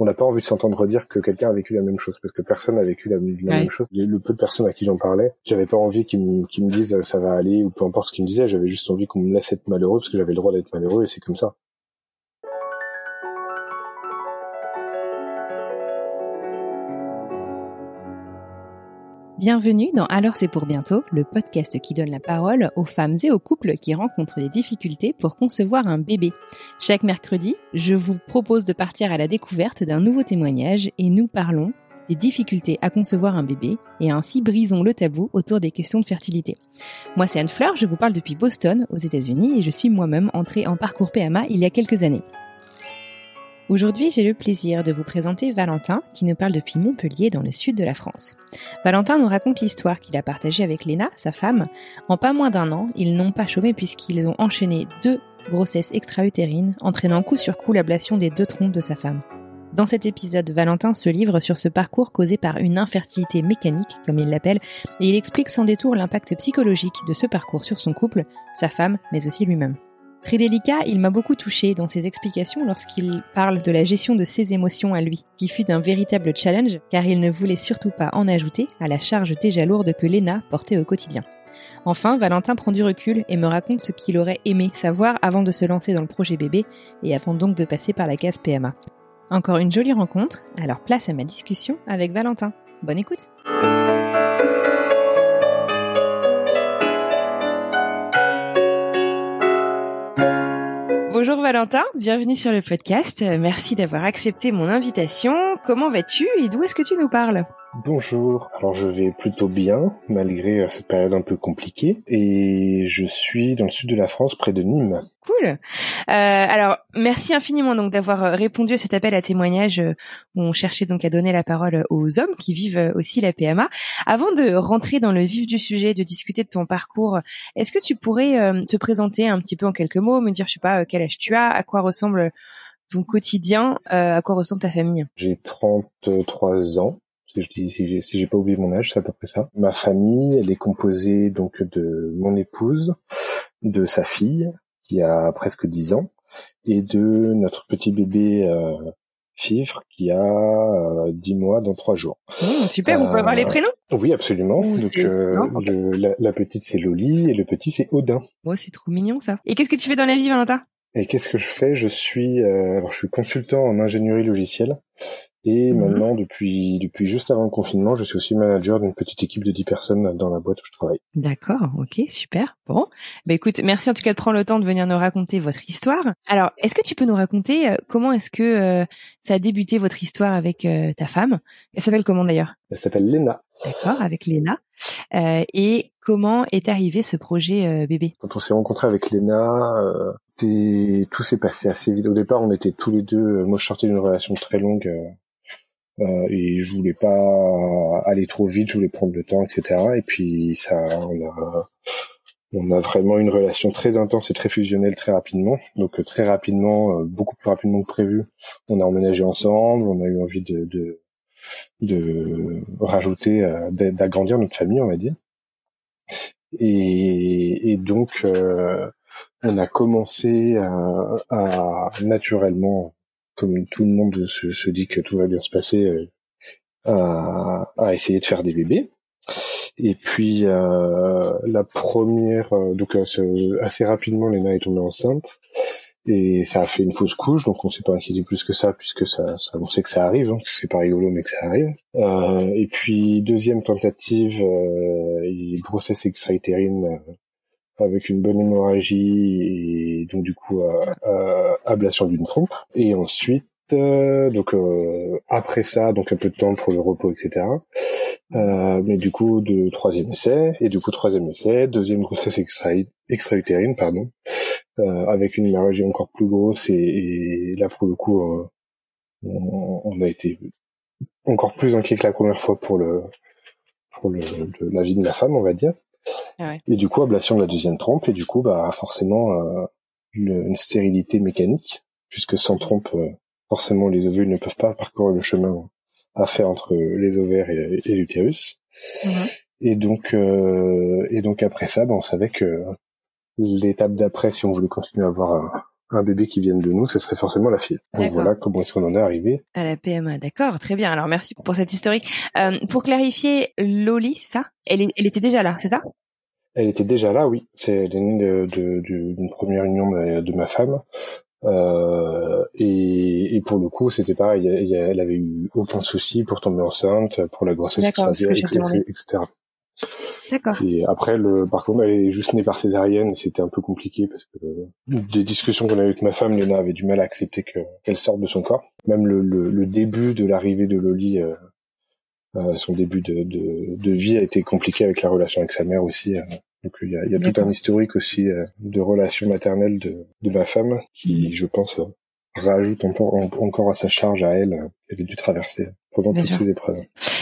On n'a pas envie de s'entendre dire que quelqu'un a vécu la même chose, parce que personne n'a vécu la, la Ouais. même chose. Le peu de personnes à qui j'en parlais, j'avais pas envie qu'ils me, me disent euh, ça va aller, ou peu importe ce qu'ils me disaient, j'avais juste envie qu'on me laisse être malheureux, parce que j'avais le droit d'être malheureux, et c'est comme ça. Bienvenue dans Alors c'est pour bientôt, le podcast qui donne la parole aux femmes et aux couples qui rencontrent des difficultés pour concevoir un bébé. Chaque mercredi, je vous propose de partir à la découverte d'un nouveau témoignage et nous parlons des difficultés à concevoir un bébé et ainsi brisons le tabou autour des questions de fertilité. Moi c'est Anne Fleur, je vous parle depuis Boston aux États-Unis et je suis moi-même entrée en parcours PMA il y a quelques années. Aujourd'hui, j'ai le plaisir de vous présenter Valentin, qui nous parle depuis Montpellier, dans le sud de la France. Valentin nous raconte l'histoire qu'il a partagée avec Léna, sa femme. En pas moins d'un an, ils n'ont pas chômé puisqu'ils ont enchaîné deux grossesses extra-utérines, entraînant coup sur coup l'ablation des deux trompes de sa femme. Dans cet épisode, Valentin se livre sur ce parcours causé par une infertilité mécanique, comme il l'appelle, et il explique sans détour l'impact psychologique de ce parcours sur son couple, sa femme, mais aussi lui-même. Très délicat, il m'a beaucoup touché dans ses explications lorsqu'il parle de la gestion de ses émotions à lui, qui fut d'un véritable challenge, car il ne voulait surtout pas en ajouter à la charge déjà lourde que Léna portait au quotidien. Enfin, Valentin prend du recul et me raconte ce qu'il aurait aimé savoir avant de se lancer dans le projet bébé et avant donc de passer par la case PMA. Encore une jolie rencontre, alors place à ma discussion avec Valentin. Bonne écoute Bonjour Valentin, bienvenue sur le podcast. Euh, Merci d'avoir accepté mon invitation. Comment vas-tu et d'où est-ce que tu nous parles? Bonjour, alors je vais plutôt bien, malgré euh, cette période un peu compliquée, et je suis dans le sud de la France, près de Nîmes. Cool. Euh, alors, merci infiniment donc d'avoir euh, répondu à cet appel à témoignage où on cherchait donc à donner la parole aux hommes qui vivent aussi la PMA. Avant de rentrer dans le vif du sujet, de discuter de ton parcours, est-ce que tu pourrais te présenter un petit peu en quelques mots, me dire, je sais pas, quel âge tu as, à quoi ressemble ton quotidien, euh, à quoi ressemble ta famille? J'ai 33 ans. Si je dis, si j'ai, si pas oublié mon âge, c'est à peu près ça. Ma famille, elle est composée donc de mon épouse, de sa fille, qui a presque 10 ans, et de notre petit bébé euh, Fivre, qui a euh, 10 mois dans 3 jours. Oh, Super, on peut Euh, avoir les prénoms? Oui, absolument. Donc euh, non, ok. le- la, la petite c'est Loli et le petit c'est Odin. Oh, c'est trop mignon ça. Et qu'est-ce que tu fais dans la vie, Valentin? Et qu'est-ce que je fais? Je suis euh, alors je suis consultant en ingénierie logicielle et Mhm. maintenant depuis depuis juste avant le confinement, je suis aussi manager d'une petite équipe de 10 personnes dans la boîte où je travaille. D'accord, ok, super. Bon, bah écoute, merci en tout cas de prendre le temps de venir nous raconter votre histoire. Alors, est-ce que tu peux nous raconter euh, comment est-ce que euh, ça a débuté votre histoire avec euh, ta femme? Elle s'appelle comment d'ailleurs? Elle s'appelle Lena. D'accord, avec Léna. Euh, et comment est arrivé ce projet euh, bébé? Quand on s'est rencontrés avec Lena, euh, tout s'est passé assez vite. Au départ, on était tous les deux. euh, Moi, je sortais d'une relation très longue euh, euh, et je voulais pas aller trop vite. Je voulais prendre le temps, etc. Et puis ça, on a, on a vraiment une relation très intense et très fusionnelle très rapidement. Donc euh, très rapidement, beaucoup plus rapidement que prévu, on a emménagé ensemble. On a eu envie de de, de rajouter, d'a- d'agrandir notre famille, on va dire. Et, et donc, euh, on a commencé à, à, naturellement, comme tout le monde se, se dit que tout va bien se passer, euh, à, à essayer de faire des bébés. Et puis euh, la première, euh, donc euh, assez rapidement, Léna est tombée enceinte et ça a fait une fausse couche, donc on s'est pas inquiété plus que ça puisque ça, ça on sait que ça arrive, hein, c'est pas rigolo mais que ça arrive. Euh, et puis deuxième tentative, euh, grossesse extra-utérine euh, avec une bonne hémorragie et donc du coup euh, euh, ablation d'une trompe. Et ensuite, euh, donc euh, après ça, donc un peu de temps pour le repos, etc. Euh, mais du coup, de troisième essai, et du coup troisième essai, deuxième grossesse extra extra-utérine, pardon, euh, avec une hémorragie encore plus grosse et, et là pour le coup, on, on, a été encore plus inquiet que la première fois pour le pour le, la vie de la femme, on va dire. Ah et du coup, ablation de la deuxième trompe, et du coup, bah forcément euh, une, stérilité mécanique, puisque sans trompe, euh, forcément les ovules ne peuvent pas parcourir le chemin à faire entre les ovaires et, l'utérus. Mm-hmm. Et donc, euh, et donc après ça, bah, on savait que l'étape d'après, si on voulait continuer à avoir un, bébé qui vienne de nous, ce serait forcément la fille. Donc voilà comment est-ce qu'on en est arrivé. À la PMA, d'accord, très bien. Alors merci pour cette historique. Euh, pour clarifier, Loli, ça, elle, elle était déjà là, c'est ça? Elle était déjà là, oui. C'est elle est née d'une première union de, ma femme. Euh, et, et, pour le coup, c'était pareil. Elle avait eu aucun souci pour tomber enceinte, pour la grossesse, etc. D'accord. Et après, le, par contre, elle est juste née par césarienne, c'était un peu compliqué parce que des discussions qu'on a eues avec ma femme, Léna avait du mal à accepter que qu'elle sorte de son corps. Même le, le, début de l'arrivée de Loli, euh, euh, son début de, de, de, vie a été compliqué avec la relation avec sa mère aussi. Euh. Donc il y a, y a tout un historique aussi de relation maternelle de, de ma femme qui, je pense, rajoute encore, encore à sa charge à elle qu'elle a dû traverser pendant toutes ces épreuves.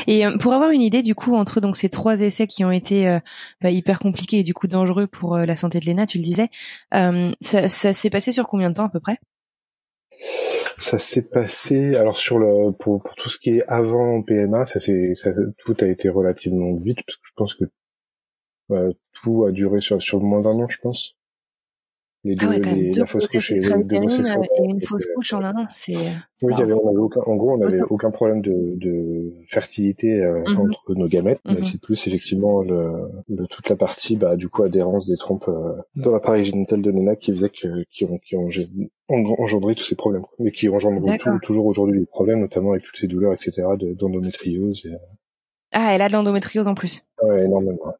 Et euh, pour avoir une idée du coup entre donc ces trois essais qui ont été euh, bah, hyper compliqués et du coup dangereux pour euh, la santé de Léna, tu le disais, ça, ça s'est passé sur combien de temps à peu près? Ça s'est passé alors sur le pour, pour tout ce qui est avant PMA, ça c'est tout a été relativement vite parce que je pense que tout a duré sur sur moins d'un an, je pense les ah deux, ah ouais, les, la fausse couche et les et une fausse couche en un an, c'est. Oui, il y avait, on avait aucun, en gros, on n'avait aucun problème de, de fertilité euh, mm -hmm. entre nos gamètes, mm -hmm. mais c'est plus effectivement le, le, toute la partie, bah, du coup, adhérence des trompes euh, dans l'appareil génital de Nena qui faisait que, qui ont, qui ont engendré tous ces problèmes, mais qui engendrent toujours aujourd'hui des problèmes, notamment avec toutes ces douleurs, etc., d'endométriose. Et... Euh, ah, elle a de l'endométriose en plus. Ouais, énormément.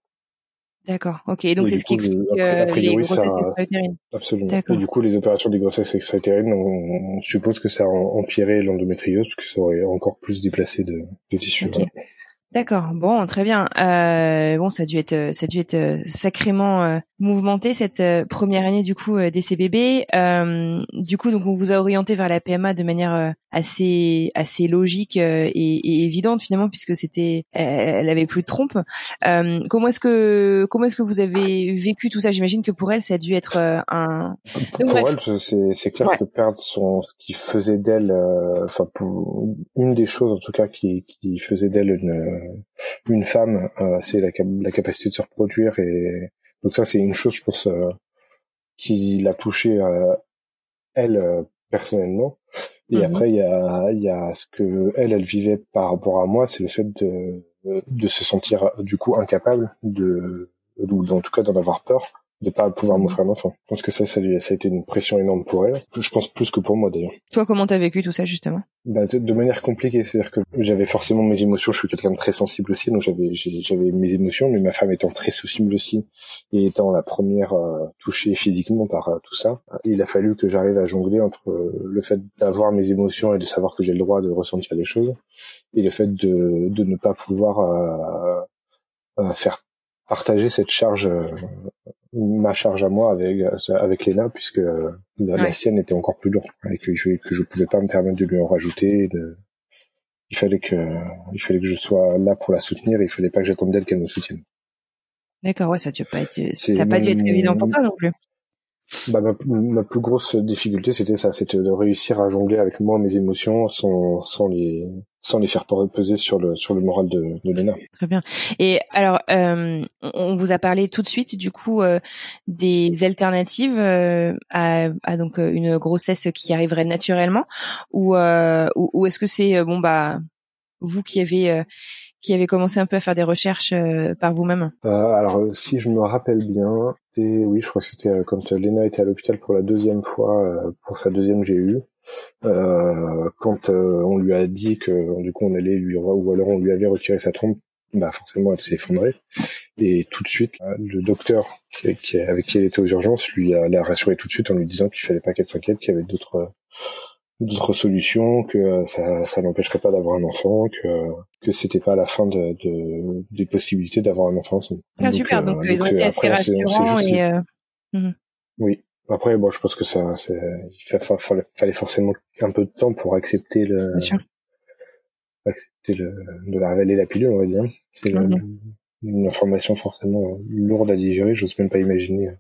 D'accord, ok. Donc c'est ce qui explique euh, les grossesses extra-utérines. Absolument. Et du coup, les opérations des grossesses extra-utérines, on, suppose que ça a empiré l'endométriose, parce que ça aurait encore plus déplacé de, de tissu. D'accord. Bon, très bien. Euh, bon, ça a dû être, ça a dû être euh, sacrément euh, mouvementé cette euh, première année du coup euh, CBB. Euh, du coup, donc on vous a orienté vers la PMA de manière assez, assez logique et, et, évidente finalement, puisque c'était, elle, avait plus de trompe. comment est-ce que, comment est-ce que vous avez vécu tout ça? J'imagine que pour elle, ça a dû être un. pour elle, c'est, c'est clair que perdre son, ce qui faisait d'elle, enfin pour une des choses en tout cas qui, qui faisait d'elle une euh, une femme, euh, c'est la, la, capacité de se reproduire et donc ça c'est une chose je pense euh, qui l'a touchée elle personnellement. Et mhm. après il y a y a ce que elle elle vivait par rapport à moi, c'est le fait de de se sentir du coup incapable de ou en tout cas d'en avoir peur de pas pouvoir m'offrir un enfant. Je pense que ça, ça, a été une pression énorme pour elle. Je pense plus que pour moi d'ailleurs. Toi, comment t'as vécu tout ça justement? Bah, de, manière compliquée, c'est-à-dire que j'avais forcément mes émotions. Je suis quelqu'un de très sensible aussi, donc j'avais j'avais mes émotions, mais ma femme étant très sensible aussi et étant la première euh, touchée physiquement par euh, tout ça, il a fallu que j'arrive à jongler entre euh, le fait d'avoir mes émotions et de savoir que j'ai le droit de ressentir les choses et le fait de de ne pas pouvoir faire partager cette charge ma charge à moi avec avec Léna puisque euh, la, sienne était encore plus lourde et que, que je pouvais pas me permettre de lui en rajouter de... il fallait que il fallait que je sois là pour la soutenir et il fallait pas que j'attende d'elle qu'elle me soutienne. D'accord ouais ça a pas ça a pas dû être évident pour toi non plus bah, ma, plus grosse difficulté, c'était ça, c'était de réussir à jongler avec moi mes émotions sans, sans les sans les faire peser sur le sur le moral de, de Léna. Très bien. Et alors, euh, on vous a parlé tout de suite du coup euh, des alternatives euh, à, à, donc une grossesse qui arriverait naturellement, ou ou, ou est-ce que c'est bon bah vous qui avez qui avait commencé un peu à faire des recherches euh, par vous-même euh, Alors, si je me rappelle bien, oui, je crois que c'était euh, quand Lena était à l'hôpital pour la deuxième fois, euh, pour sa deuxième GU, quand on lui a dit que du coup on allait lui, ou alors on lui avait retiré sa trompe, bah forcément elle s'est effondrée. Et tout de suite, le docteur avec qui elle était aux urgences lui a, l'a rassuré tout de suite en lui disant qu'il fallait pas qu'elle s'inquiète, qu'il y avait d'autres d'autres solutions, que ça, ça n'empêcherait pas d'avoir un enfant, que que c'était pas la fin de, de des possibilités d'avoir un enfant. Ah, super, donc, euh, ils ont été assez rassurants et. Euh... Mhm. Oui, Après, bon, je pense que ça, c'est, il fallait forcément un peu de temps pour accepter le, accepter le, de la révéler la pilule, on va dire. C'est mhm. une information forcément lourde à digérer. J'ose même pas imaginer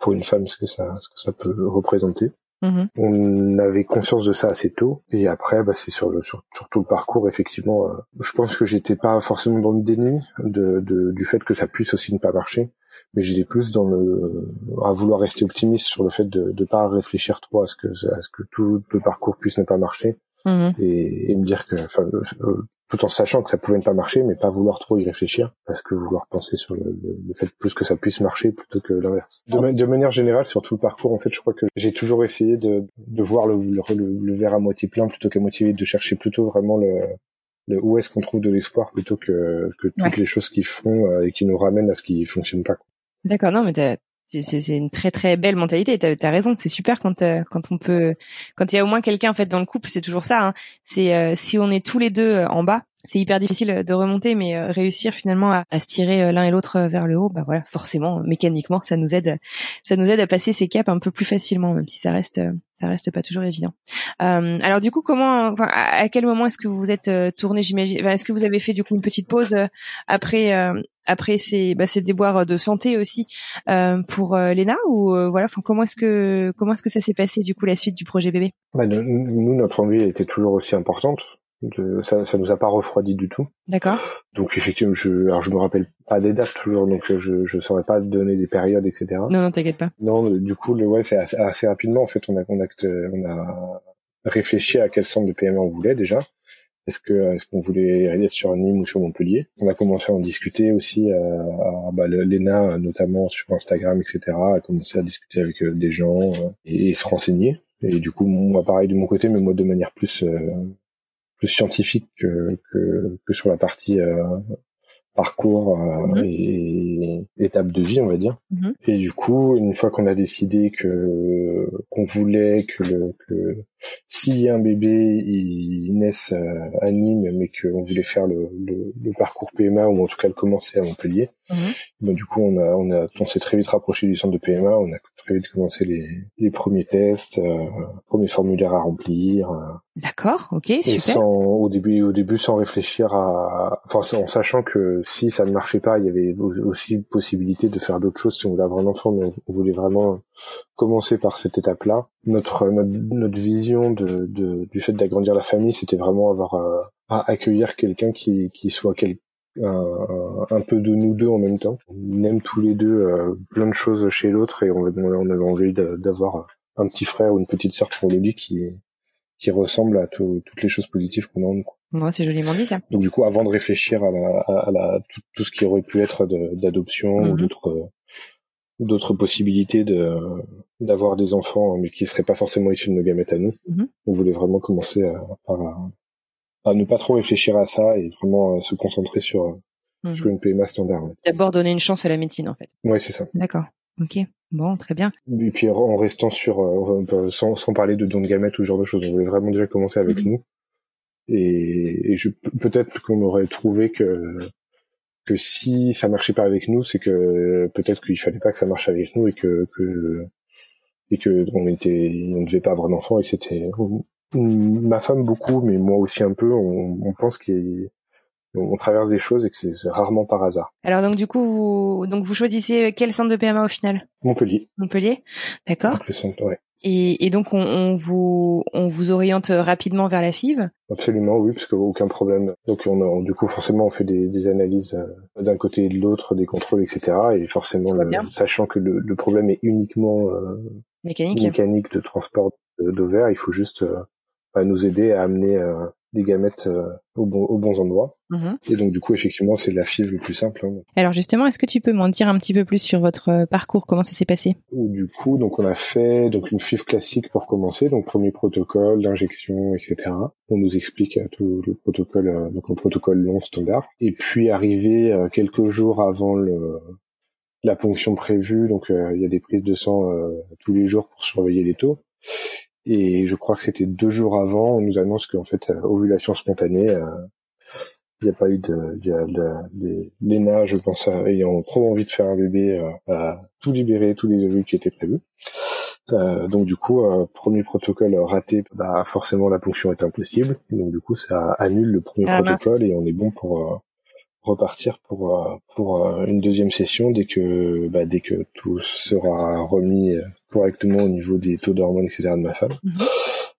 pour une femme ce que ça, ce que ça peut représenter. Mhm. On avait conscience de ça assez tôt et après, bah, c'est sur le sur, tout le parcours effectivement. Euh, je pense que j'étais pas forcément dans le déni de, de, du fait que ça puisse aussi ne pas marcher, mais j'étais plus dans le à vouloir rester optimiste sur le fait de ne pas réfléchir trop à ce que à ce que tout le parcours puisse ne pas marcher mhm. et, et, me dire que enfin, euh, tout en sachant que ça pouvait ne pas marcher, mais pas vouloir trop y réfléchir, parce que vouloir penser sur le, le, fait plus que ça puisse marcher plutôt que l'inverse. De, de, manière générale, sur tout le parcours, en fait, je crois que j'ai toujours essayé de, de voir le, le, verre à moitié plein plutôt qu'à moitié vide, de chercher plutôt vraiment le, le où est-ce qu'on trouve de l'espoir plutôt que, que toutes les choses qui font euh, et qui nous ramènent à ce qui fonctionne pas. D'accord, non, mais c'est une très très belle mentalité. T'as as raison, c'est super quand euh, quand on peut, quand il y a au moins quelqu'un en fait dans le couple, c'est toujours ça. Hein. C'est euh, si on est tous les deux euh, en bas, c'est hyper difficile de remonter, mais réussir finalement à, à se tirer l'un et l'autre vers le haut, bah voilà, forcément, mécaniquement, ça nous aide, ça nous aide à passer ces caps un peu plus facilement, même si ça reste, ça reste pas toujours évident. Euh, alors du coup, comment, enfin, à, quel moment est-ce que vous vous êtes tourné, j'imagine, est-ce que vous avez fait du coup une petite pause après après ces, bah, ces déboires de santé aussi euh, pour euh, Léna ou euh, voilà enfin comment est-ce que comment est-ce que ça s'est passé du coup la suite du projet bébé? Bah, nous notre envie était toujours aussi importante de, ça ça nous a pas refroidi du tout d'accord donc effectivement je alors je me rappelle pas des dates toujours donc je je saurais pas donner des périodes etc non non t'inquiète pas non du coup le ouais c'est assez, assez, rapidement en fait on a on a on a réfléchi à quel centre de PME on voulait déjà est-ce que est-ce qu'on voulait être sur Nîmes ou sur Montpellier? On a commencé à en discuter aussi. Euh, à, bah, l'ENA, notamment sur Instagram, etc., a commencé à discuter avec euh, des gens euh, et, se renseigner. Et du coup, moi, pareil de mon côté, mais moi de manière plus plus scientifique que, que, que, sur la partie parcours euh, mhm. et, étape de vie, on va dire. Mhm. Et du coup, une fois qu'on a décidé que qu'on voulait que le que a un bébé, il naisse euh, à Nîmes, mais qu'on voulait faire le, le, le, parcours PMA ou en tout cas le commencer à Montpellier. Mhm. du coup, on a on a on s'est très vite rapproché du centre de PMA. On a très vite commencé les les premiers tests, euh, premiers formulaires à remplir. Euh. D'accord, ok, super. Et sans, au début, au début, sans réfléchir à, enfin, en sachant que si ça ne marchait pas, il y avait aussi possibilité de faire d'autres choses si on voulait avoir un enfant, mais on voulait vraiment commencer par cette étape-là. Notre, notre, vision de, de, du fait d'agrandir la famille, c'était vraiment avoir euh, à accueillir quelqu'un qui, qui soit quel, un, un, peu de nous deux en même temps. On aime tous les deux euh, plein de choses chez l'autre et on, on avait envie d'avoir un petit frère ou une petite sœur pour lui qui qui ressemble à toutes les choses positives qu'on a en nous. Moi, c'est joliment dit ça. Donc du coup, avant de réfléchir à, la, à, la, tout, ce qui aurait pu être d'adoption ou mhm. d'autres d'autres possibilités de d'avoir des enfants mais qui seraient pas forcément issus de nos gamètes à nous, mhm. on voulait vraiment commencer à, à, ne pas trop réfléchir à ça et vraiment euh, se concentrer sur mhm. sur une PMA standard. D'abord donner une chance à la médecine en fait. Ouais, c'est ça. D'accord. Ok. Bon, très bien. Et puis en restant sur, euh, sans, sans parler de don de gamètes ou ce genre de choses, on voulait vraiment déjà commencer avec nous et, et je peut-être qu'on aurait trouvé que que si ça marchait pas avec nous, c'est que peut-être qu'il fallait pas que ça marche avec nous et que, que et que on était on ne devait pas avoir d'enfant et que c'était ma femme beaucoup mais moi aussi un peu on, on pense qu'on traverse des choses et que c'est rarement par hasard. Alors donc du coup vous donc vous choisissez quel centre de PMA au final? Montpellier. Montpellier, d'accord. Le centre, ouais. Et, et donc on, on, vous on vous oriente rapidement vers la FIV? Absolument, oui, parce qu'aucun problème. Donc on a, du coup forcément on fait des, des analyses euh, d'un côté et de l'autre, des contrôles, etc. Et forcément, sachant que le, le, problème est uniquement euh, mécanique. mécanique de transport d'ovaires, il faut juste euh, bah, nous aider à amener euh, des gamètes euh, au bon, aux bons endroits. Mhm. Et donc du coup, effectivement, c'est la FIV le plus simple. Hein. Alors justement, est-ce que tu peux m'en dire un petit peu plus sur votre euh, parcours? Comment ça s'est passé? Du coup, donc on a fait donc une FIV classique pour commencer, donc premier protocole d'injection, etc. On nous explique tout le protocole, donc le protocole long standard. Et puis arrivé quelques jours avant le la ponction prévue, donc il y a des prises de sang tous les jours pour surveiller les taux. Et je crois que c'était deux jours avant, on nous annonce qu'en fait, euh, ovulation spontanée, euh, il n'y a pas eu de, y a de, Léna, je pense, ayant trop envie de faire un bébé, euh, a tout libéré, tous les ovules qui étaient prévus. Euh, donc du coup, euh, premier protocole raté, bah forcément la ponction est impossible. Donc du coup, ça annule le premier Ah, protocole et on est bon pour euh, repartir pour euh, pour euh, une deuxième session dès que bah, dès que tout sera remis euh, correctement au niveau des taux d'hormones etc de ma femme. Mhm.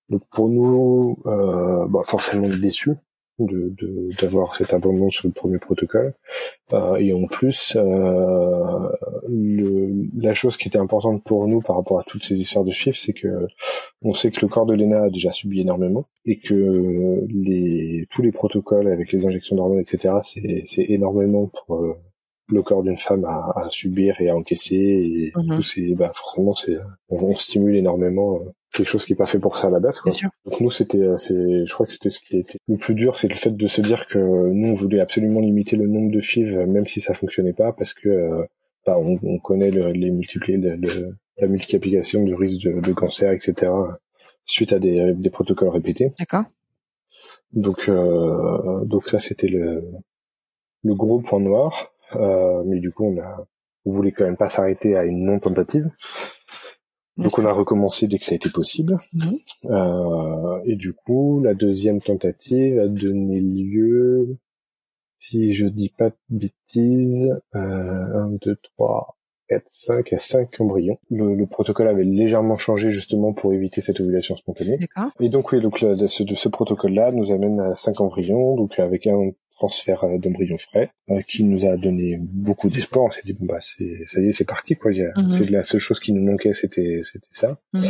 Donc pour nous, euh, bah, forcément déçus de de- d'avoir cet abandon sur le premier protocole. Euh, et en plus, euh, le, la chose qui était importante pour nous par rapport à toutes ces histoires de chiffres, c'est que on sait que le corps de Lena a déjà subi énormément et que les tous les protocoles avec les injections d'hormones, etc., c'est c'est énormément pour euh, le corps d'une femme à, à subir et à encaisser. Et Mhm. coup, c'est bah, forcément, c'est on, on stimule énormément euh, quelque chose qui est pas fait pour ça à la base. Quoi. Bien sûr. Donc nous, c'était, euh, c'est, je crois que c'était ce qui était le plus dur, c'est le fait de se dire que nous, on voulait absolument limiter le nombre de FIV, même si ça fonctionnait pas, parce que euh, bah, on, on connaît le- les multiplier, le- le- la multiplication du risque de, de cancer, etc. suite à des, des protocoles répétés. D'accord. Donc, euh, donc ça, c'était le, le gros point noir. Euh, mais du coup, on a, on voulait quand même pas s'arrêter à une non tentative. Donc on a recommencé dès que ça a été possible. Mhm. Euh, et du coup, la deuxième tentative a donné lieu, si je dis pas de bêtises, euh, 1, 2, 3, 4, 5, à 5 embryons. Le, le protocole avait légèrement changé justement pour éviter cette ovulation spontanée. D'accord. Et donc oui, donc ce, ce protocole-là nous amène à 5 embryons, donc avec un transfert euh, d'embryons frais, euh, qui nous a donné beaucoup d'espoir. On s'est dit bon bah c'est ça y est, c'est parti quoi. Mhm. C'est la seule chose qui nous manquait, c'était c'était ça. Mhm.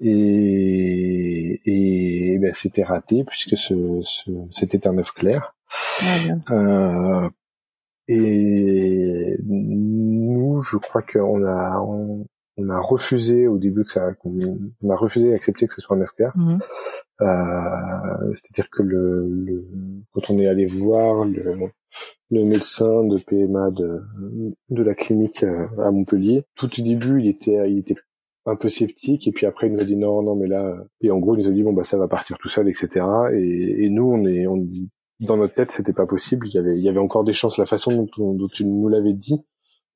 Et et, eh ben, c'était raté puisque ce, ce c'était un œuf clair. Ah, bien. Euh, et nous, je crois qu'on a on, on a refusé au début que ça, qu'on on a refusé d'accepter que ce soit un clair. Mhm. Euh, C'est-à-dire que le, le, quand on est allé voir le, le médecin de PMA de, de la clinique euh, à Montpellier, tout au début, il était, il était un peu sceptique et puis après il nous a dit non non mais là et en gros il nous a dit bon bah ça va partir tout seul etc et, et nous on est on, dans notre tête c'était pas possible il y avait il y avait encore des chances la façon dont, on- dont tu nous l'avais dit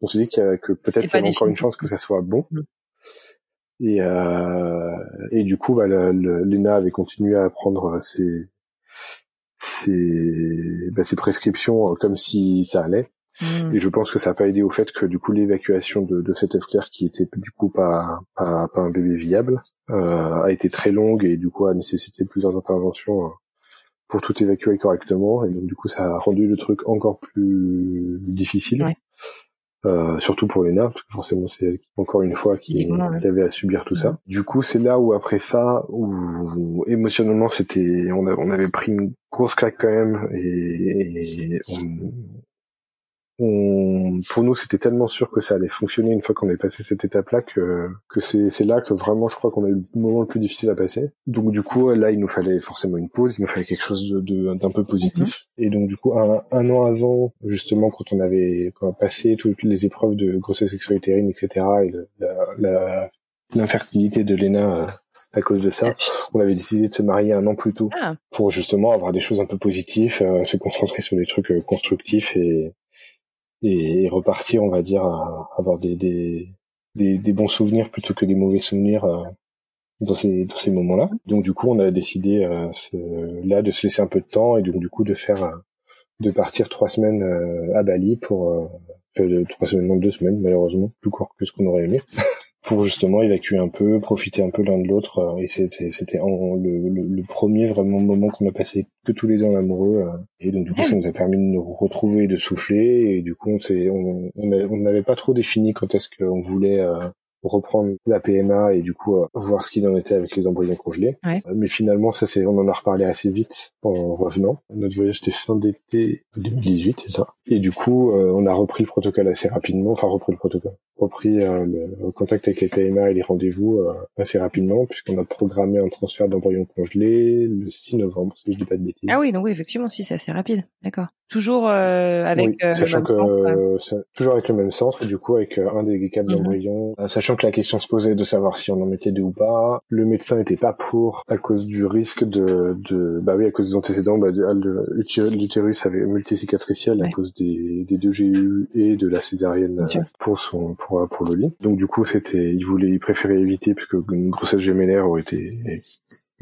on s'est dit qu'il y a- que peut-être il y avait encore une chance que ça soit bon Mm. et euh, et du coup bah le, le- Lena avait continué à prendre ses ses, bah, ses prescriptions euh, comme si ça allait Mhm. et je pense que ça n'a pas aidé au fait que du coup l'évacuation de, de cet œuf clair qui était du coup pas, pas, pas un bébé viable euh, a été très longue et du coup a nécessité plusieurs interventions euh, pour tout évacuer correctement et donc du coup ça a rendu le truc encore plus difficile. Ouais. Euh, surtout pour Lena, parce que forcément c'est encore une fois qui, ouais. qui avait à subir tout ça. Du coup, c'est là où après ça, où émotionnellement c'était, on, a- on avait pris une grosse claque quand même, et, et on, on- pour nous, c'était tellement sûr que ça allait fonctionner une fois qu'on est passé cette étape-là que, que c'est, là que vraiment, je crois qu'on a eu le moment le plus difficile à passer. Donc, du coup, là, il nous fallait forcément une pause, il nous fallait quelque chose de, d'un peu positif. Et donc, du coup, un, un an avant, justement, quand on avait quand on a passé toutes les épreuves de grossesse sexuelle-utérine, etc., et le- la, la- l'infertilité de Lena euh, à cause de ça, on avait décidé de se marier un an plus tôt Ah, pour justement avoir des choses un peu positives, euh, se concentrer sur des trucs euh, constructifs et, et, et repartir, on va dire, à avoir des, des, des, des bons souvenirs plutôt que des mauvais souvenirs euh, dans ces, dans ces moments-là. Donc du coup, on a décidé euh, là de se laisser un peu de temps et donc du coup de faire, euh, de partir trois semaines à Bali pour, euh, trois semaines, non deux semaines malheureusement, plus court que ce qu'on aurait aimé. pour justement évacuer un peu, profiter un peu l'un de l'autre. euh, Et c'était c'était le, premier vraiment moment qu'on a passé que tous les deux en amoureux. euh, Et donc du coup, ça nous a permis de nous retrouver, de souffler. Et du coup, on s'est- on a- on n'avait pas trop défini quand est-ce qu'on voulait euh, reprendre la PMA et du coup euh, voir ce qu'il en était avec les embryons congelés. Ouais. Euh, Mais finalement, ça c'est, on en a reparlé assez vite en revenant. Notre voyage était fin d'été 2018, c'est ça. Et du coup, euh, on a repris le protocole assez rapidement, enfin repris le protocole, repris euh, le contact avec les PMA et les rendez-vous assez rapidement puisqu'on a programmé un transfert d'embryons congelés le 6 novembre, si je dis pas de bêtises. ah oui, donc oui, effectivement, si c'est assez rapide. D'accord. Toujours euh, avec Oui, le même que centre, ouais. toujours avec le même centre, et du coup avec un des quatre Mhm. embryons, Euh, sachant sachant que la question se posait de savoir si on en mettait deux ou pas. Le médecin n'était pas pour à cause du risque de, de bah oui, à cause des antécédents, bah, l'utérus avait multicicatriciel à cause des, des deux GU et de la césarienne pour son pour pour le lit. Donc du coup, c'était, il voulait, il préférait éviter puisque une grossesse gémellaire aurait été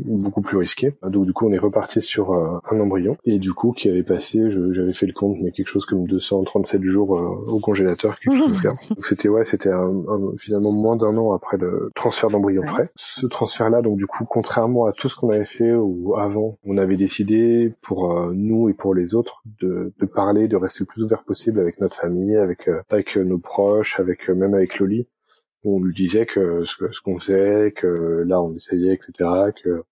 beaucoup plus risqué. Donc du coup, on est reparti sur euh, un embryon et du coup qui avait passé, j'avais fait le compte, mais quelque chose comme 237 jours euh, au congélateur, quelque chose Donc c'était ouais, c'était un, finalement moins d'un an après le transfert d'embryon frais. Ce transfert-là, donc du coup, contrairement à tout ce qu'on avait fait ou avant, on avait décidé pour euh, nous et pour les autres de, de, parler, de rester le plus ouvert possible avec notre famille, avec avec nos proches, avec même avec Loli on lui disait que ce qu'on faisait, que là on essayait, etc., que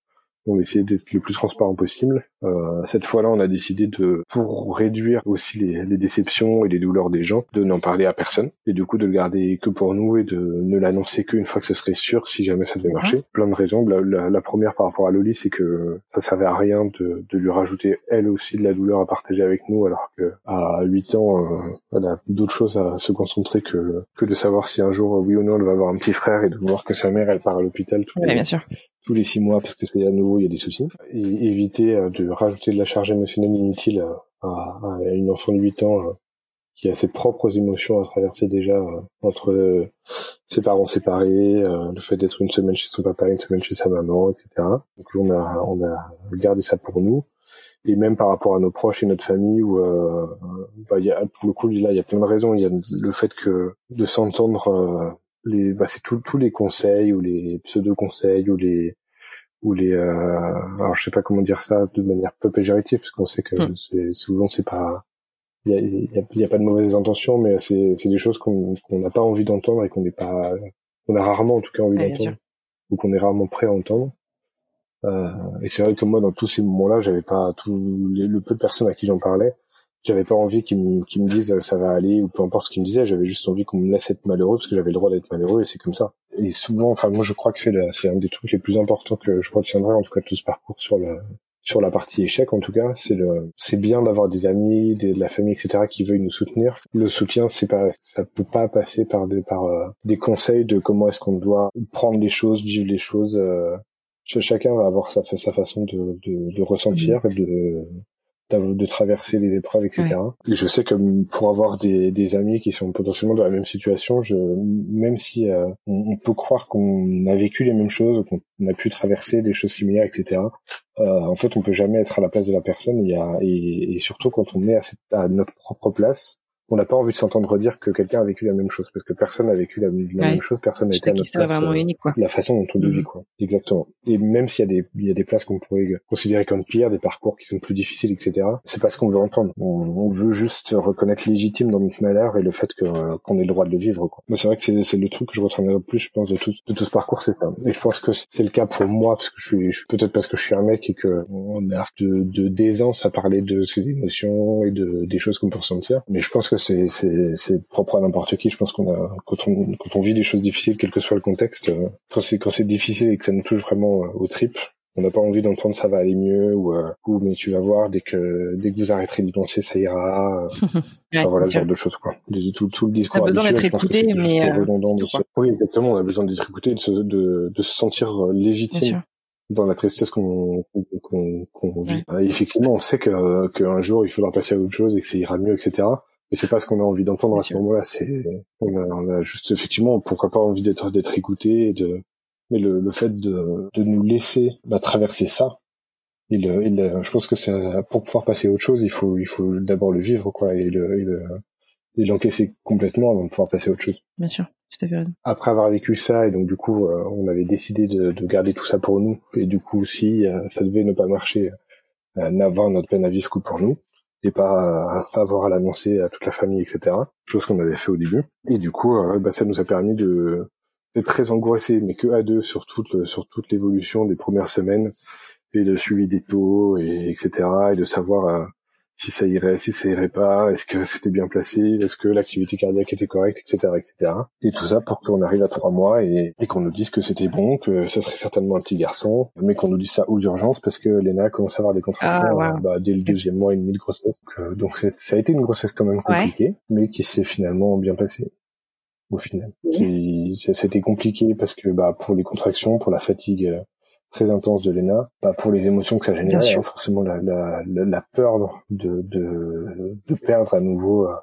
on essayait d'être le plus transparent possible. Euh, cette fois-là, on a décidé de, pour réduire aussi les, les déceptions et les douleurs des gens, de n'en parler à personne et du coup de le garder que pour nous et de ne l'annoncer qu'une fois que ce serait sûr si jamais ça devait marcher. Plein de raisons. La, la, première par rapport à Loli, c'est que ça servait à rien de, de, lui rajouter elle aussi de la douleur à partager avec nous, alors que à 8 ans, euh, elle a d'autres choses à se concentrer que que de savoir si un jour oui ou non elle va avoir un petit frère et de voir que sa mère elle part à l'hôpital tous, bien sûr. Tous les six mois parce que c'est à nouveau il y a des soucis. Et éviter euh, de rajouter de la charge émotionnelle inutile à, à une enfant de 8 ans euh, qui a ses propres émotions à traverser déjà euh, entre ses parents séparés, le fait d'être une semaine chez son papa, une semaine chez sa maman, etc. Donc on a on a gardé ça pour nous. Et même par rapport à nos proches et notre famille où bah, y a, pour le coup là il y a plein de raisons. Il y a le fait que de s'entendre les bah, c'est tous les conseils ou les pseudo conseils ou les ou les euh, alors je sais pas comment dire ça de manière peu péjorative parce qu'on sait que hmm. c'est souvent c'est pas il y a, y, a, y a, pas de mauvaises intentions mais c'est c'est des choses qu'on qu'on n'a pas envie d'entendre et qu'on n'est pas qu'on a rarement en tout cas envie d'entendre ou qu'on est rarement prêt à entendre. Euh, et c'est vrai que moi dans tous ces moments-là j'avais pas tout les, le peu de personnes à qui j'en parlais j'avais pas envie qu'ils me, qu'ils me disent ça va aller ou peu importe ce qu'ils me disaient. J'avais juste envie qu'on me laisse être malheureux parce que j'avais le droit d'être malheureux et c'est comme ça. Et souvent enfin moi je crois que c'est c'est un des trucs les plus importants que je retiendrai en tout cas de tout ce parcours sur le sur la partie échec en tout cas. C'est le c'est bien d'avoir des amis des, de la famille etc qui veuillent nous soutenir. Le soutien c'est pas ça peut pas passer par des par euh, des conseils de comment est-ce qu'on doit prendre les choses vivre les choses euh, chacun va avoir sa sa façon de de, de ressentir de de traverser les épreuves, etc. Et je sais que pour avoir des, des, amis qui sont potentiellement dans la même situation, je, même si euh, on, peut croire qu'on a vécu les mêmes choses, qu'on a pu traverser des choses similaires, etc. Euh, en fait, on peut jamais être à la place de la personne. Il y a, et, et surtout quand on est à, cette, à notre propre place, on n'a pas envie de s'entendre dire que quelqu'un a vécu la même chose parce que personne n'a vécu la, même chose, personne n'a été à notre place. Vraiment euh, unique, quoi. La façon dont on le vit, mhm. quoi. Exactement. Et même s'il y a des il y a des places qu'on pourrait considérer comme pires, des parcours qui sont plus difficiles, etc. C'est pas ce qu'on veut entendre. On, veut juste reconnaître légitime dans notre malheur et le fait que qu'on ait le droit de le vivre. Quoi. Moi, c'est vrai que c'est c'est le truc que je retiendrai le plus, je pense, de tout de tout ce parcours, c'est ça. Et je pense que c'est le cas pour moi parce que je suis, je, peut-être parce que je suis un mec et que on a de de d'aisance à parler de ses émotions et de des choses qu'on peut ressentir. Mais je pense que c'est c'est c'est propre à n'importe qui. Je pense qu'on a quand on quand on vit des choses difficiles, quel que soit le contexte, euh, quand c'est quand c'est difficile et que ça nous touche vraiment euh, au trip, on n'a pas envie d'entendre ça va aller mieux ou, euh, ou mais tu vas voir dès que dès que vous arrêterez de penser ça ira. voilà ce genre de choses quoi. Tout, tout le discours. On a besoin d'être écouté, mais redondant Oui exactement. On a besoin d'être écouté, de se, de, de se sentir légitime dans la tristesse qu'on qu'on qu'on vit. effectivement, on sait que qu'un jour il faudra passer à autre chose et que ça ira mieux, etc. Et c'est pas ce qu'on a envie d'entendre à ce moment-là. C'est, on a, on a juste effectivement, pourquoi pas envie d'être d'être écouté, et de, mais le, le fait de, de nous laisser bah, traverser ça. Le, et je pense que c'est pour pouvoir passer à autre chose, il faut il faut d'abord le vivre quoi et le, et le et l'encaisser complètement avant de pouvoir passer à autre chose. Bien sûr, tout à fait raison. Après avoir vécu ça et donc du coup euh, on avait décidé de, de, garder tout ça pour nous et du coup si euh, ça devait ne pas marcher, euh, n'avoir notre peine à vivre que pour nous et pas, avoir à l'annoncer à toute la famille, etc. Chose qu'on avait fait au début. Et du coup, euh, bah, ça nous a permis de d'être très angoissés, mais que à deux sur toute sur toute l'évolution des premières semaines et le suivi des taux et etc. et de savoir euh, si ça irait, si ça irait pas, est-ce que c'était bien placé, est-ce que l'activité cardiaque était correcte, etc., etc. Et tout ça pour qu'on arrive à trois mois et, qu'on nous dise que c'était bon, que ça serait certainement un petit garçon, mais qu'on nous dise ça aux urgences parce que Léna commence à avoir des contractions ah, bah, dès le deuxième mois et demi de grossesse. Donc, euh, donc ça a été une grossesse quand même compliquée, mais qui s'est finalement bien passée. au final. C'était compliqué parce que bah pour les contractions, pour la fatigue euh, très intense de Lena, bah pour les émotions que ça générait, hein, forcément la, la, la, peur de, de, de perdre à nouveau euh,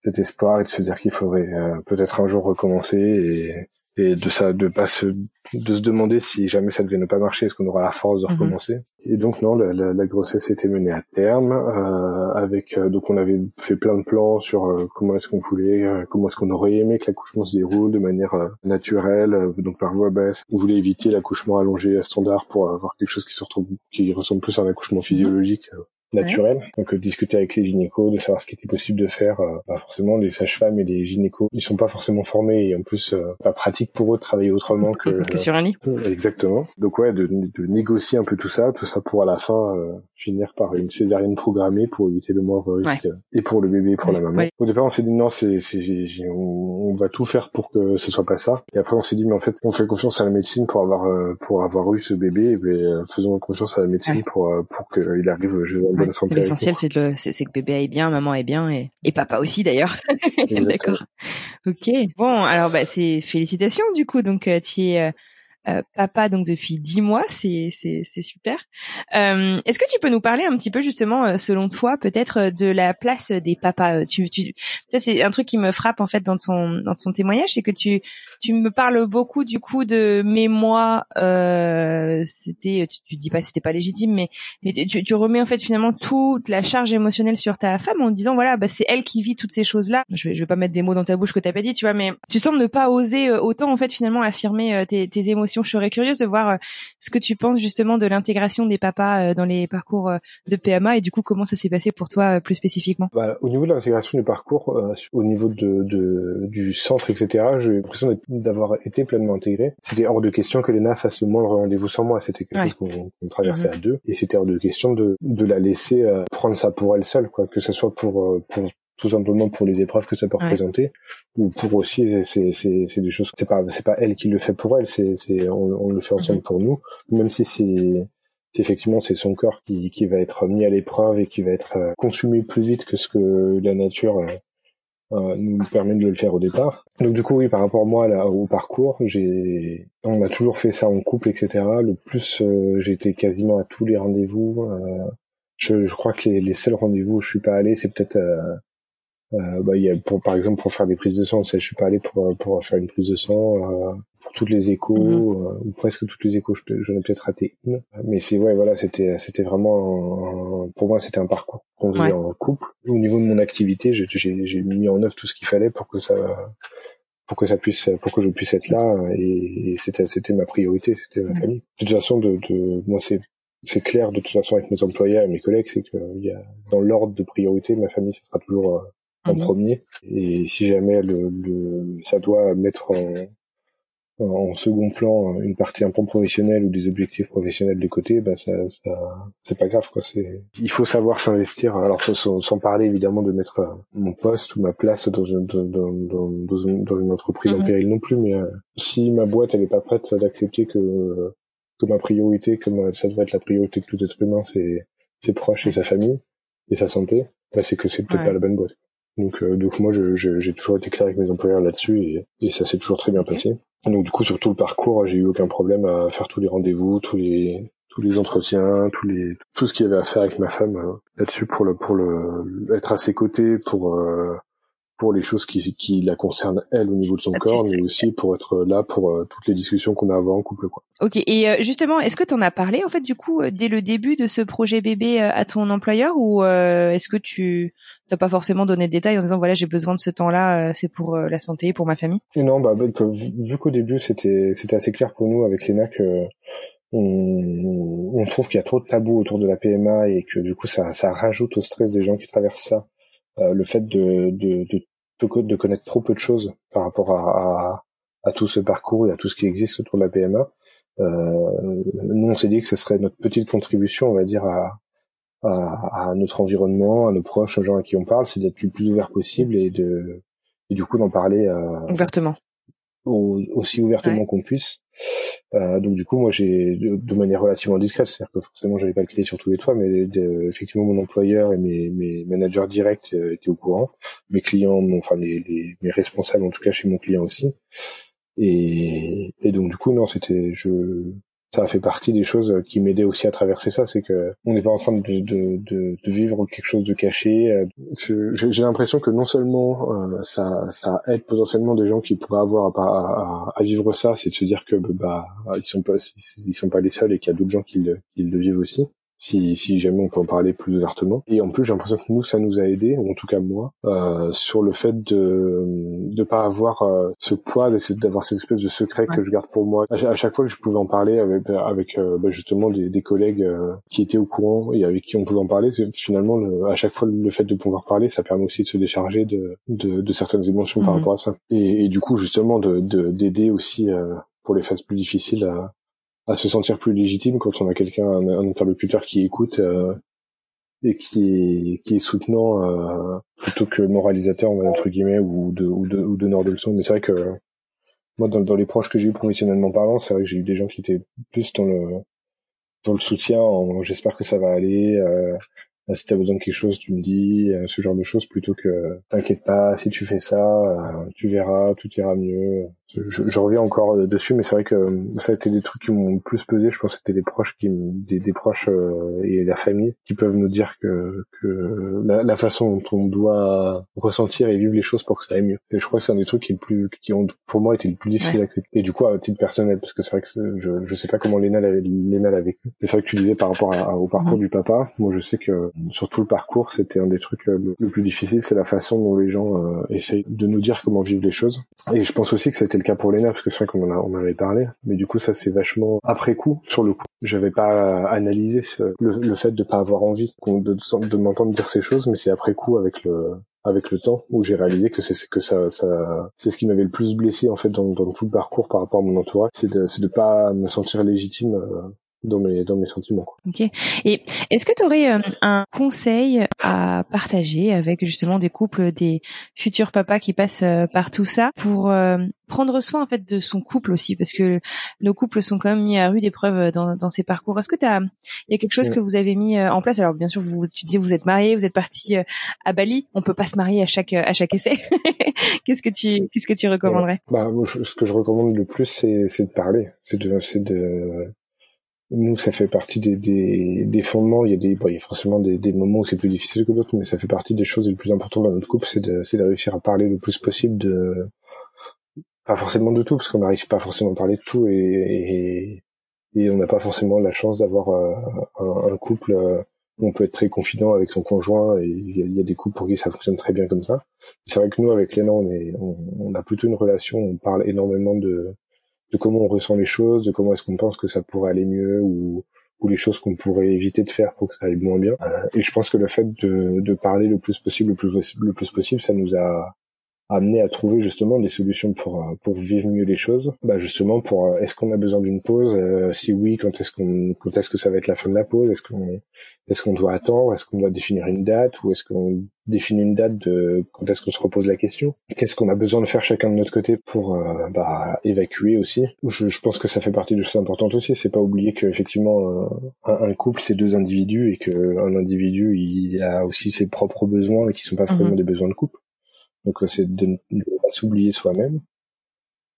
cet espoir et de se dire qu'il faudrait euh, peut-être un jour recommencer et, et de ça de pas se de se demander si jamais ça devait ne pas marcher est-ce qu'on aura la force de mhm. recommencer? Et donc non la, la, la, grossesse était menée à terme euh, avec euh, donc on avait fait plein de plans sur euh, comment est-ce qu'on voulait comment est-ce qu'on aurait aimé que l'accouchement se déroule de manière naturelle donc par voie basse. On voulait éviter l'accouchement allongé à standard pour avoir quelque chose qui se retrouve qui ressemble plus à un accouchement physiologique naturel. Donc euh, discuter avec les gynécos, de savoir ce qui était possible de faire. Euh, bah, forcément, les sages-femmes et les gynécos, ils sont pas forcément formés et en plus euh, pas pratique pour eux de travailler autrement que, que sur un lit. Exactement. Donc ouais, de, de, négocier un peu tout ça, tout ça pour à la fin finir par une césarienne programmée pour éviter le moindre risque et pour le bébé et pour la maman. Au départ, on s'est dit non, c'est, c'est on, on, va tout faire pour que ce soit pas ça. Et après, on s'est dit mais en fait, on fait confiance à la médecine pour avoir pour avoir eu ce bébé, et ben, faisons confiance à la médecine pour pour qu'il arrive je, L'essentiel, c'est que, c'est que bébé aille bien, maman est bien et, et papa aussi d'ailleurs. D'accord. Ok. Bon, alors bah, c'est félicitations du coup. Donc euh, tu es euh, papa donc depuis dix mois, c'est c'est c'est super. Euh, Est-ce que tu peux nous parler un petit peu justement, euh, selon toi, peut-être euh, de la place des papas Tu tu ça c'est un truc qui me frappe en fait dans ton dans ton témoignage, c'est que tu tu me parles beaucoup du coup de mais moi euh, c'était tu, tu dis pas c'était pas légitime, mais mais tu, tu remets en fait finalement toute la charge émotionnelle sur ta femme en disant voilà bah c'est elle qui vit toutes ces choses là. Je vais je vais pas mettre des mots dans ta bouche que t'as pas dit, tu vois, mais tu sembles ne pas oser autant en fait finalement affirmer tes, tes émotions je serais curieuse de voir euh, ce que tu penses justement de l'intégration des papas euh, dans les parcours euh, de PMA et du coup comment ça s'est passé pour toi plus spécifiquement? Bah, au niveau de l'intégration du parcours, au niveau de, de, du centre, etc., j'ai l'impression d'avoir été pleinement intégré. C'était hors de question que Léna fasse le moindre rendez-vous sans moi. C'était quelque chose qu'on traversait mhm. à deux et c'était hors de question de, de la laisser prendre ça pour elle seule, quoi, que ce soit pour pour tout simplement pour les épreuves que ça peut représenter ou pour aussi c'est c'est c'est des choses c'est pas c'est pas elle qui le fait pour elle c'est c'est on, le fait ensemble mhm. pour nous même si c'est effectivement c'est son corps qui qui va être mis à l'épreuve et qui va être euh, consumé plus vite que ce que la nature euh, euh, nous permet de le faire au départ. Donc du coup oui par rapport à moi là, au parcours j'ai on a toujours fait ça en couple etc. Le plus j'étais quasiment à tous les rendez-vous. je, je crois que les, les seuls rendez-vous où je suis pas allé c'est peut-être euh, bah, y a pour, par exemple pour faire des prises de sang, je suis pas allé pour pour faire une prise de sang. Euh, pour toutes les échos mhm. euh, ou presque toutes les échos, j'en ai peut-être raté une. Mais c'est ouais voilà, c'était c'était vraiment pour moi c'était un parcours qu'on faisait en couple. Au niveau de mon activité, j'ai j'ai mis en œuvre tout ce qu'il fallait pour que ça pour que ça puisse pour que je puisse être là et, c'était c'était ma priorité, c'était ma mhm. famille. De toute façon de, de moi c'est c'est clair de toute façon avec mes employés et mes collègues, c'est que il y a dans l'ordre de priorité, ma famille, ce sera toujours en mhm. premier. Et si jamais le, le, ça doit mettre en, en second plan une partie un peu professionnelle ou des objectifs professionnels de côté, bah ça, ça c'est pas grave quoi. C'est il faut savoir s'investir. Alors sans, sans, parler évidemment de mettre euh, mon poste ou ma place dans une dans, dans, dans, une, dans une, entreprise en mhm. péril non plus, mais euh, si ma boîte elle est pas prête d'accepter que que ma priorité, comme ça devrait être la priorité de tout être humain, c'est ses proches et sa famille et sa santé, bah c'est que c'est peut-être pas la bonne boîte. Donc, euh, donc moi, j'ai toujours été clair avec mes employeurs là-dessus et, et, ça s'est toujours très bien passé. Donc du coup, sur tout le parcours, j'ai eu aucun problème à faire tous les rendez-vous, tous les tous les entretiens, tous les tout ce qu'il y avait à faire avec ma femme euh, là-dessus pour le pour le être à ses côtés pour euh, pour les choses qui, qui la concernent elle au niveau de son corps, mais aussi pour être là pour euh, toutes les discussions qu'on a avant en couple. Quoi. Ok. Et euh, justement, est-ce que tu en as parlé en fait du coup euh, dès le début de ce projet bébé à ton employeur ou est-ce que tu n'as pas forcément donné de détails en disant voilà j'ai besoin de ce temps-là, c'est pour la santé, pour ma famille? Non, bah, bah vu, qu'au début c'était c'était assez clair pour nous avec Léna que on, on trouve qu'il y a trop de tabous autour de la PMA et que du coup ça, ça rajoute au stress des gens qui traversent ça euh, le fait de, de, de, de, connaître trop peu de choses par rapport à, à, à, tout ce parcours et à tout ce qui existe autour de la PMA. Euh, nous, on s'est dit que ce serait notre petite contribution, on va dire, à, à, à, notre environnement, à nos proches, aux gens à qui on parle, c'est d'être le plus ouvert possible et de et du coup d'en parler euh, ouvertement, aussi ouvertement qu'on puisse. Euh, donc du coup, moi, j'ai de, manière relativement discrète, c'est-à-dire que forcément, j'avais pas le crier sur tous les toits, mais effectivement, mon employeur et mes, mes managers directs euh, étaient au courant, mes clients, enfin les, mes responsables en tout cas chez mon client aussi. Et, et donc du coup, non, c'était je ça a fait partie des choses qui m'aidaient aussi à traverser ça, c'est que on n'est pas en train de, de, de, de, vivre quelque chose de caché. J'ai l'impression que non seulement euh, ça, ça aide potentiellement des gens qui pourraient avoir à, à, à vivre ça, c'est de se dire que bah ils sont pas ils sont pas les seuls et qu'il y a d'autres gens qui le, qui le vivent aussi si, si jamais on peut en parler plus ouvertement. Et en plus, j'ai l'impression que nous, ça nous a aidé, ou en tout cas moi, euh, sur le fait de de pas avoir euh, ce poids, d'avoir cette espèce de secret que je garde pour moi. À, chaque fois que je pouvais en parler avec, avec euh, bah, justement des, des collègues euh, qui étaient au courant et avec qui on pouvait en parler, finalement, le, à chaque fois, le fait de pouvoir parler, ça permet aussi de se décharger de, de, de certaines émotions par mhm. rapport à ça. Et, et, du coup, justement, de d'aider aussi pour les phases plus difficiles à, à se sentir plus légitime quand on a quelqu'un, un, interlocuteur qui écoute euh, et qui est, qui est soutenant euh, plutôt que moralisateur entre guillemets ou de ou de ou de. Mais c'est vrai que moi dans, dans les proches que j'ai eu professionnellement parlant, c'est vrai que j'ai eu des gens qui étaient plus dans le dans le soutien. J'espère que ça va aller. Euh, si t'as besoin de quelque chose, tu me dis, euh, ce genre de choses, plutôt que t'inquiète pas, si tu fais ça, euh, tu verras, tout ira mieux. Je, je reviens encore euh, dessus, mais c'est vrai que ça a été des trucs qui m'ont plus pesé. Je pense que c'était des proches qui, des, des proches et la famille qui peuvent nous dire que, que la, façon dont on doit ressentir et vivre les choses pour que ça aille mieux. Et je crois que c'est un des trucs qui est le plus, qui ont pour moi été le plus difficile à accepter. Et du coup, à titre personnel, parce que c'est vrai que je, je sais pas comment Léna l'a vécu. C'est vrai que tu disais par rapport au parcours du papa. Moi, je sais que sur tout le parcours, c'était un des trucs euh, le, plus difficile, c'est la façon dont les gens euh, essayent de nous dire comment vivre les choses. Et je pense aussi que c'était le cas pour Léna, parce que c'est vrai qu'on en, a, on avait parlé, mais du coup ça c'est vachement après coup, sur le coup. J'avais pas analysé le, fait de pas avoir envie de, de m'entendre dire ces choses, mais c'est après coup avec le avec le temps où j'ai réalisé que c'est que ça, ça c'est ce qui m'avait le plus blessé en fait dans, dans tout le parcours par rapport à mon entourage c'est de c'est de pas me sentir légitime euh, dans mes dans mes sentiments. Quoi. Ok. Et est-ce que tu aurais euh, un conseil à partager avec justement des couples, des futurs papas qui passent euh, par tout ça pour euh, prendre soin en fait de son couple aussi? Parce que nos couples sont quand même mis à rude épreuve dans dans ces parcours. Est-ce que tu il y a quelque chose que vous avez mis en place? Alors bien sûr, vous tu disais vous êtes mariés, vous êtes partis à Bali. On peut pas se marier à chaque à chaque essai. qu'est-ce que tu qu'est-ce que tu recommanderais? Bah ce que je recommande le plus c'est c'est de parler, c'est de c'est de nous, ça fait partie des, des, des fondements. Il y a des, bon, il y a forcément des, des moments où c'est plus difficile que d'autres, mais ça fait partie des choses les plus importantes dans notre couple, c'est de, c'est de réussir à parler le plus possible de, pas forcément de tout, parce qu'on n'arrive pas forcément à parler de tout, et, et, et on n'a pas forcément la chance d'avoir euh, un, couple euh, où on peut être très confident avec son conjoint, et il y, a, des couples pour qui ça fonctionne très bien comme ça. C'est vrai que nous, avec Léna, on on, a plutôt une relation, on parle énormément de de comment on ressent les choses, de comment est-ce qu'on pense que ça pourrait aller mieux ou, ou les choses qu'on pourrait éviter de faire pour que ça aille moins bien. Euh, et je pense que le fait de, de parler le plus possible, le plus le plus possible, ça nous a amené à trouver justement des solutions pour euh, pour vivre mieux les choses. Bah justement pour euh, est-ce qu'on a besoin d'une pause? Euh, Si oui, quand est-ce qu'on quand est-ce que ça va être la fin de la pause? Est-ce qu'on est-ce qu'on doit attendre? Est-ce qu'on doit définir une date? Ou est-ce qu'on définit une date de quand est-ce qu'on se repose la question? Qu'est-ce qu'on a besoin de faire chacun de notre côté pour bah, évacuer aussi? Je, je, pense que ça fait partie de choses importantes aussi. C'est pas oublier que effectivement un, un, couple c'est deux individus et que un individu il a aussi ses propres besoins et qui sont pas forcément mhm. des besoins de couple. Donc euh, c'est de ne pas s'oublier soi-même.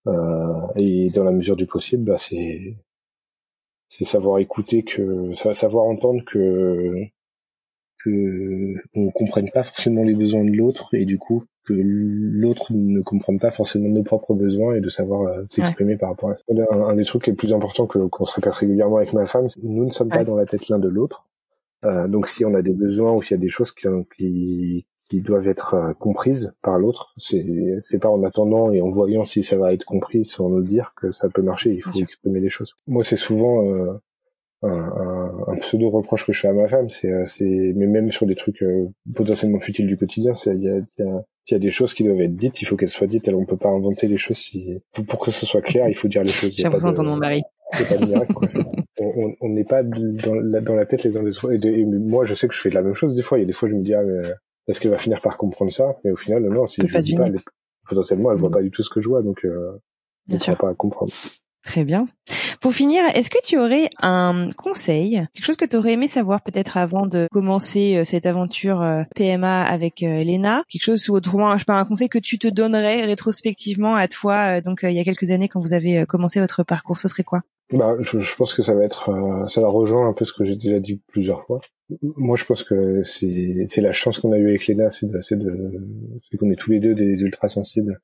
Euh, et dans la mesure du possible, bah, c'est c'est savoir écouter que savoir entendre que que on comprenne pas forcément les besoins de l'autre et du coup que l'autre ne comprenne pas forcément nos propres besoins et de savoir euh, s'exprimer par rapport à ça. Un, des trucs les plus importants que qu'on se répète régulièrement avec ma femme, nous ne sommes pas dans la tête l'un de l'autre. Euh, donc si on a des besoins ou s'il y a des choses qui, qui, qui doivent être euh, comprises par l'autre. C'est c'est pas en attendant et en voyant si ça va être compris sans nous dire que ça peut marcher. Il faut exprimer les choses. Moi, c'est souvent euh, un, un, pseudo reproche que je fais à ma femme. C'est euh, c'est mais même sur des trucs potentiellement futiles du quotidien. C'est il y a, y, a, y a des choses qui doivent être dites. Il faut qu'elles soient dites. On peut pas inventer les choses. Si pour, que ce soit clair, il faut dire les choses. J'ai l'impression d'entendre mon mari. Pas miracle, on n'est pas dans la, dans la tête les uns des autres. Et, moi, je sais que je fais la même chose des fois. Il y a des fois, je me dis ah mais est-ce qu'elle va finir par comprendre ça Mais au final, non, si je dis pas, potentiellement, elle voit mm. pas du tout ce que je vois, donc euh, elle ne pas à comprendre. Très bien. Pour finir, est-ce que tu aurais un conseil, quelque chose que tu aurais aimé savoir peut-être avant de commencer euh, cette aventure euh, PMA avec euh, Elena, quelque chose ou autrement, je sais pas, un conseil que tu te donnerais rétrospectivement à toi, donc il y a quelques années quand vous avez commencé votre parcours, ce serait quoi? Bah, je, je, pense que ça va être, ça va rejoindre un peu ce que j'ai déjà dit plusieurs fois. Moi, je pense que c'est, la chance qu'on a eue avec Lena, c'est qu'on est tous les deux des ultra sensibles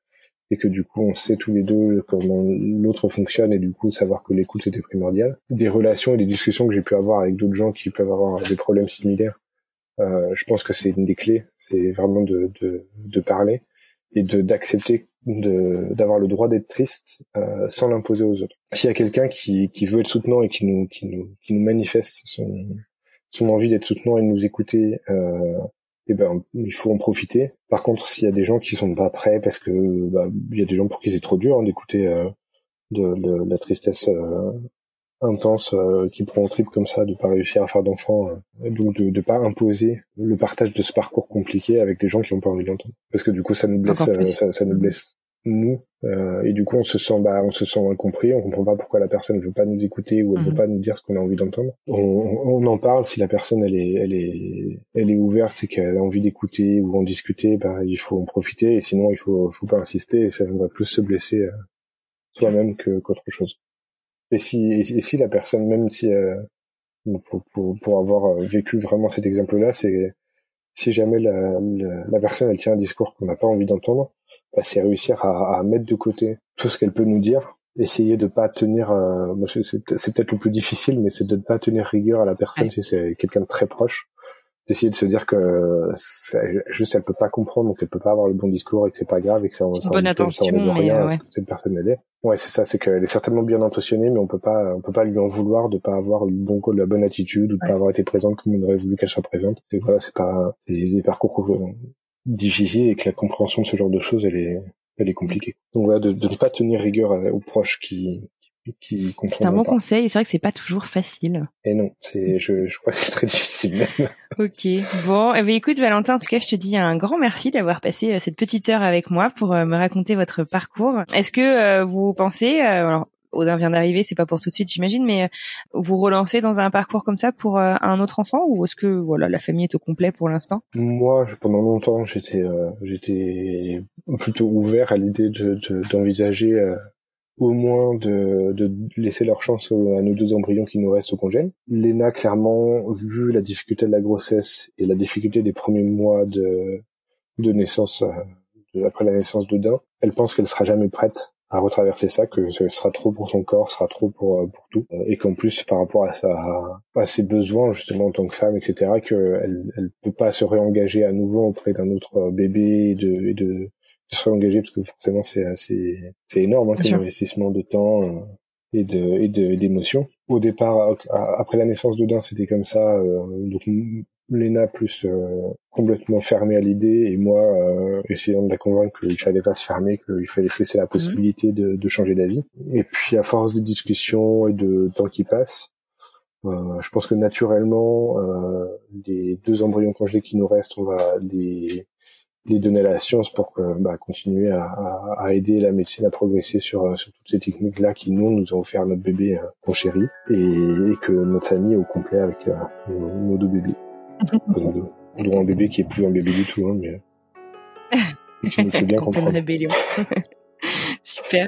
et que du coup on sait tous les deux comment l'autre fonctionne et du coup savoir que l'écoute c'était primordial. Des relations et des discussions que j'ai pu avoir avec d'autres gens qui peuvent avoir des problèmes similaires, euh, je pense que c'est une des clés, c'est vraiment de, de, de, parler et de d'accepter d'avoir le droit d'être triste euh, sans l'imposer aux autres. S'il y a quelqu'un qui, qui veut être soutenant et qui nous qui nous qui nous manifeste son son envie d'être soutenant et de nous écouter euh, eh ben il faut en profiter. Par contre, s'il y a des gens qui sont pas prêts parce que bah, il y a des gens pour qui c'est trop dur hein, d'écouter euh, de, la tristesse euh, intense euh, qui prend en trip comme ça, de pas réussir à faire d'enfants, donc de, de pas imposer le partage de ce parcours compliqué avec des gens qui ont pas envie d'entendre. Parce que du coup, ça nous blesse, ça, ça, nous blesse nous euh, et du coup on se sent bah on se sent incompris on comprend pas pourquoi la personne ne veut pas nous écouter ou elle veut mhm. pas nous dire ce qu'on a envie d'entendre on, on, en parle si la personne elle est elle est elle est ouverte c'est qu'elle a envie d'écouter ou en discuter bah il faut en profiter et sinon il faut faut pas insister et ça va plus se blesser euh, soi-même que qu'autre chose et si et si la personne même si euh, pour, pour, pour avoir vécu vraiment cet exemple là c'est si jamais la, la, personne elle tient un discours qu'on n'a pas envie d'entendre, bah, c'est réussir à, à, mettre de côté tout ce qu'elle peut nous dire, essayer de pas tenir, euh, c'est peut-être le plus difficile, mais c'est de ne pas tenir rigueur à la personne si c'est quelqu'un de très proche, d'essayer de se dire que juste elle peut pas comprendre donc elle peut pas avoir le bon discours et que c'est pas grave et que ça ça, bonne attention, ça rien à ce que cette personne elle est. Ouais c'est ça c'est qu'elle est certainement bien intentionnée mais on peut pas on peut pas lui en vouloir de pas avoir eu le bon la bonne attitude ou de pas avoir été présente comme on aurait voulu qu'elle soit présente. Et voilà c'est pas c'est des parcours difficiles et que la compréhension de ce genre de choses elle est elle est compliquée. Donc voilà de, de ne pas tenir rigueur aux proches qui c'est un bon conseil. C'est vrai que c'est pas toujours facile. Et non, c'est, je, je crois que c'est très difficile ok. Bon, eh bien, écoute, Valentin, en tout cas, je te dis un grand merci d'avoir passé euh, cette petite heure avec moi pour euh, me raconter votre parcours. Est-ce que euh, vous pensez, alors, Odin vient d'arriver, c'est pas pour tout de suite, j'imagine, mais vous relancez dans un parcours comme ça pour un autre enfant ou est-ce que voilà la famille est au complet pour l'instant? Moi, pendant longtemps, j'étais j'étais plutôt ouvert à l'idée d'envisager de, au moins de, de laisser leur chance à nos deux embryons qui nous restent au congèle. Léna, clairement, vu la difficulté de la grossesse et la difficulté des premiers mois de, de naissance, euh, après la naissance de Dain, elle pense qu'elle sera jamais prête à retraverser ça, que ce sera trop pour son corps, sera trop pour, euh, pour tout, euh, et qu'en plus, par rapport à, sa, à ses besoins, justement, en tant que femme, etc., qu'elle elle peut pas se réengager à nouveau auprès d'un autre bébé de, et de se engagé parce que forcément c'est assez c'est énorme hein, comme investissement de temps euh, et de et de d'émotions. Au départ, après la naissance de Dain, c'était comme ça. Euh, donc Lena plus euh, complètement fermée à l'idée et moi essayant de la convaincre qu'il fallait pas se fermer, qu'il fallait laisser la mhm. possibilité de, de changer d'avis. Et puis à force de discussions et de temps qui passe, je pense que naturellement, les deux embryons congelés qui nous restent, on va les les donner à la science pour que, bah, continuer à, à, aider la médecine à progresser sur, euh, sur toutes ces techniques-là qui nous nous ont offert notre bébé euh, mon chéri et, et, que notre famille est au complet avec euh, nos, deux bébés. On doit un bébé qui est plus un bébé du tout, hein, mais qui bien comprendre. Super.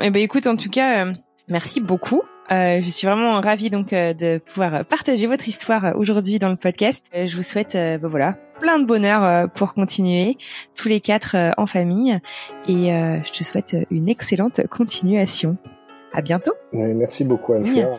Eh ben écoute, en tout cas, merci beaucoup. Euh, je suis vraiment ravie donc euh, de pouvoir partager votre histoire euh, aujourd'hui dans le podcast. je vous souhaite ben voilà plein de bonheur pour continuer tous les quatre en famille et je te souhaite une excellente continuation. À bientôt. merci beaucoup anne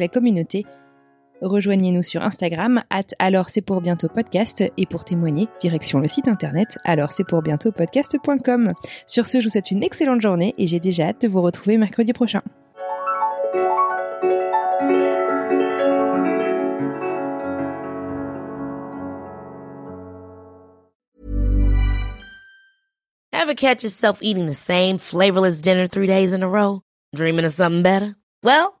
la communauté, Rejoignez-nous sur Instagram, at alors c'est pour bientôt podcast, et pour témoigner, direction le site internet alors c'est pour bientôt podcast.com. Sur ce, je vous souhaite une excellente journée et j'ai déjà hâte de vous retrouver mercredi prochain. Ever catch yourself eating the same flavorless dinner three days in a row? Dreaming of something better? Well,